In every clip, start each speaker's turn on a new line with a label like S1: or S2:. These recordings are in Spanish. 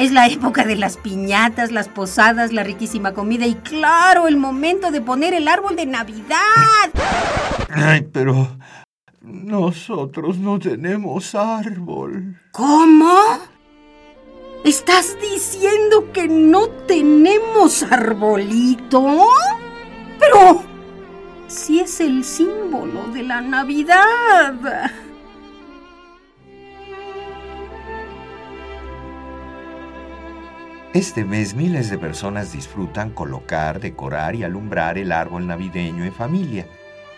S1: Es la época de las piñatas, las posadas, la riquísima comida y claro, el momento de poner el árbol de Navidad.
S2: Ay, pero nosotros no tenemos árbol.
S1: ¿Cómo? ¿Estás diciendo que no tenemos arbolito? Pero si es el símbolo de la Navidad.
S2: Este mes miles de personas disfrutan colocar, decorar y alumbrar el árbol navideño en familia.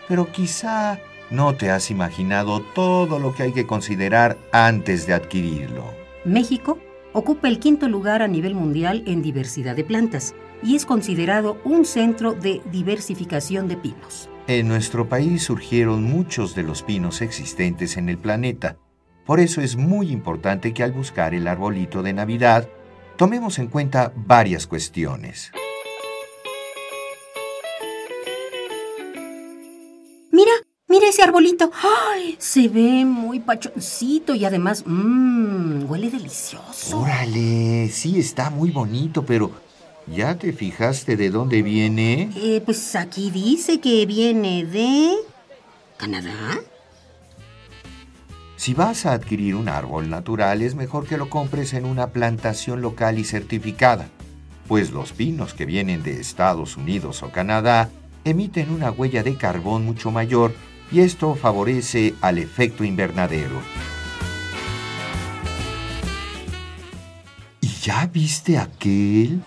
S2: Pero quizá no te has imaginado todo lo que hay que considerar antes de adquirirlo.
S1: México ocupa el quinto lugar a nivel mundial en diversidad de plantas y es considerado un centro de diversificación de pinos.
S2: En nuestro país surgieron muchos de los pinos existentes en el planeta. Por eso es muy importante que al buscar el arbolito de Navidad, tomemos en cuenta varias cuestiones.
S1: Mira, mira ese arbolito. ¡Ay! Se ve muy pachoncito y además, mmm, huele delicioso.
S2: Órale, sí está muy bonito, pero ¿ya te fijaste de dónde viene?
S1: Eh, pues aquí dice que viene de... ¿Canadá?
S2: Si vas a adquirir un árbol natural, es mejor que lo compres en una plantación local y certificada, pues los pinos que vienen de Estados Unidos o Canadá emiten una huella de carbón mucho mayor y esto favorece al efecto invernadero. ¿Y ya viste aquel?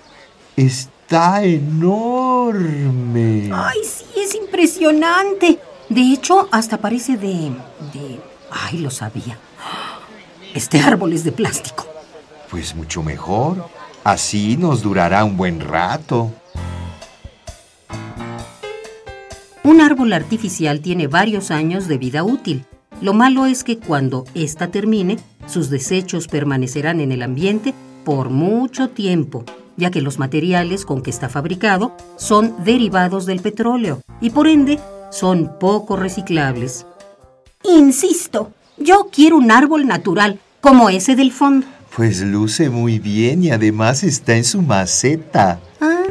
S2: Está enorme.
S1: Ay, sí, es impresionante. De hecho, hasta parece de... de Ay, lo sabía. Este árbol es de plástico.
S2: Pues mucho mejor. Así nos durará un buen rato.
S1: Un árbol artificial tiene varios años de vida útil. Lo malo es que cuando ésta termine, sus desechos permanecerán en el ambiente por mucho tiempo, ya que los materiales con que está fabricado son derivados del petróleo y por ende son poco reciclables. Insisto, yo quiero un árbol natural, como ese del fondo.
S2: Pues luce muy bien y además está en su maceta.
S1: Ah.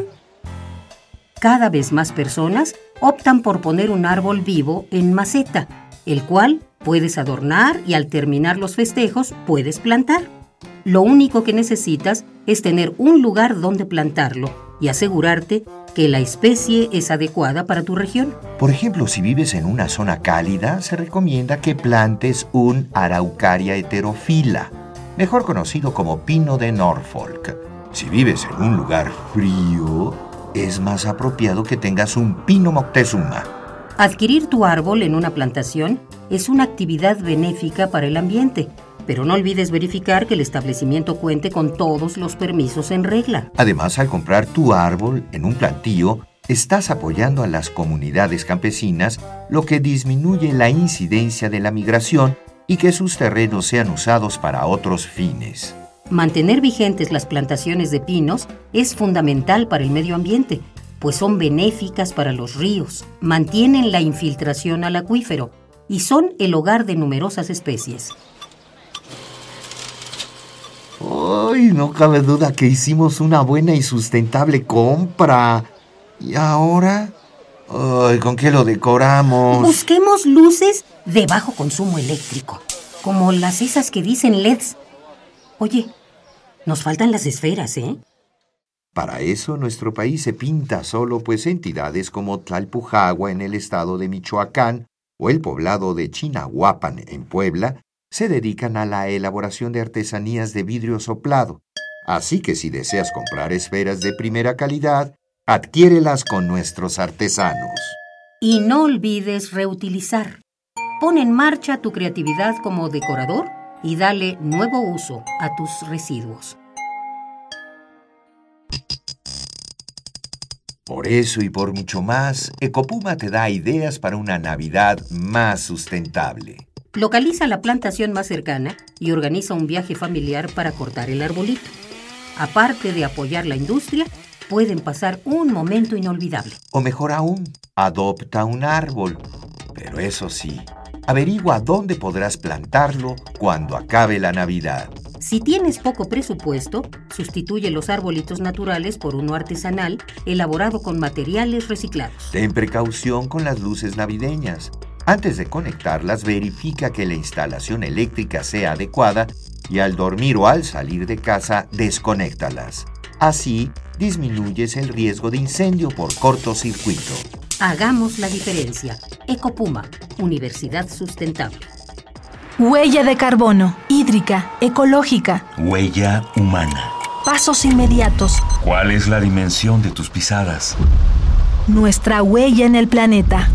S1: Cada vez más personas optan por poner un árbol vivo en maceta, el cual puedes adornar y al terminar los festejos puedes plantar. Lo único que necesitas es tener un lugar donde plantarlo y asegurarte que la especie es adecuada para tu región.
S2: Por ejemplo, si vives en una zona cálida, se recomienda que plantes un Araucaria heterofila, mejor conocido como pino de Norfolk. Si vives en un lugar frío, es más apropiado que tengas un pino moctezuma.
S1: Adquirir tu árbol en una plantación es una actividad benéfica para el ambiente pero no olvides verificar que el establecimiento cuente con todos los permisos en regla.
S2: Además, al comprar tu árbol en un plantío, estás apoyando a las comunidades campesinas, lo que disminuye la incidencia de la migración y que sus terrenos sean usados para otros fines.
S1: Mantener vigentes las plantaciones de pinos es fundamental para el medio ambiente, pues son benéficas para los ríos, mantienen la infiltración al acuífero y son el hogar de numerosas especies.
S2: Ay, no cabe duda que hicimos una buena y sustentable compra. ¿Y ahora? Ay, ¿con qué lo decoramos?
S1: Busquemos luces de bajo consumo eléctrico, como las esas que dicen LEDs. Oye, nos faltan las esferas, ¿eh?
S2: Para eso nuestro país se pinta solo, pues entidades como Tlalpujagua en el estado de Michoacán o el poblado de Chinahuapan en Puebla se dedican a la elaboración de artesanías de vidrio soplado. Así que si deseas comprar esferas de primera calidad, adquiérelas con nuestros artesanos.
S1: Y no olvides reutilizar. Pon en marcha tu creatividad como decorador y dale nuevo uso a tus residuos.
S2: Por eso y por mucho más, Ecopuma te da ideas para una Navidad más sustentable.
S1: Localiza la plantación más cercana y organiza un viaje familiar para cortar el arbolito. Aparte de apoyar la industria, pueden pasar un momento inolvidable.
S2: O mejor aún, adopta un árbol. Pero eso sí, averigua dónde podrás plantarlo cuando acabe la Navidad.
S1: Si tienes poco presupuesto, sustituye los arbolitos naturales por uno artesanal elaborado con materiales reciclados.
S2: Ten precaución con las luces navideñas. Antes de conectarlas, verifica que la instalación eléctrica sea adecuada y al dormir o al salir de casa, desconéctalas. Así, disminuyes el riesgo de incendio por cortocircuito.
S1: Hagamos la diferencia. Ecopuma, Universidad Sustentable.
S3: Huella de carbono, hídrica, ecológica.
S4: Huella humana.
S3: Pasos inmediatos.
S4: ¿Cuál es la dimensión de tus pisadas?
S3: Nuestra huella en el planeta.